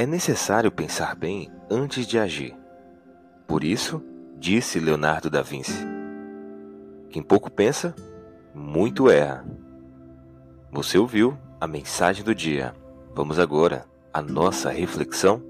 É necessário pensar bem antes de agir. Por isso, disse Leonardo da Vinci: Quem pouco pensa, muito erra. Você ouviu a mensagem do dia. Vamos agora à nossa reflexão?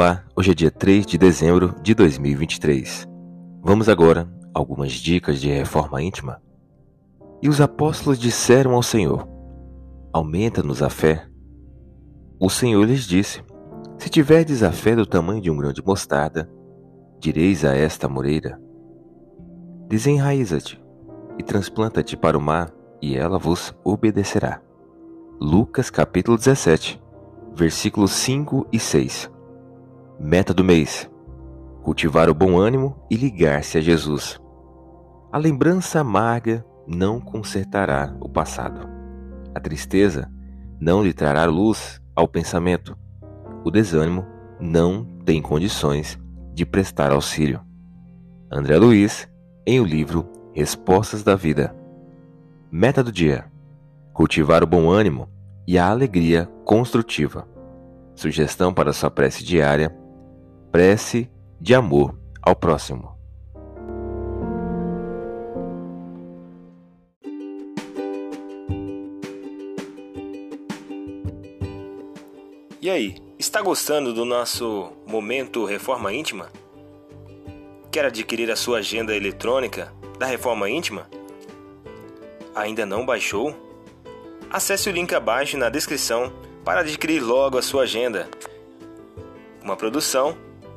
Olá, hoje é dia 3 de dezembro de 2023. Vamos agora algumas dicas de reforma íntima. E os apóstolos disseram ao Senhor: Aumenta-nos a fé. O Senhor lhes disse: Se tiverdes a fé do tamanho de um grão de mostarda, direis a esta moreira: Desenraiza-te e transplanta-te para o mar, e ela vos obedecerá. Lucas capítulo 17, versículos 5 e 6. Meta do mês: cultivar o bom ânimo e ligar-se a Jesus. A lembrança amarga não consertará o passado. A tristeza não lhe trará luz ao pensamento. O desânimo não tem condições de prestar auxílio. André Luiz, em o livro Respostas da Vida. Meta do dia: cultivar o bom ânimo e a alegria construtiva. Sugestão para sua prece diária Prece de amor ao próximo. E aí, está gostando do nosso momento Reforma Íntima? Quer adquirir a sua agenda eletrônica da Reforma Íntima? Ainda não baixou? Acesse o link abaixo na descrição para adquirir logo a sua agenda. Uma produção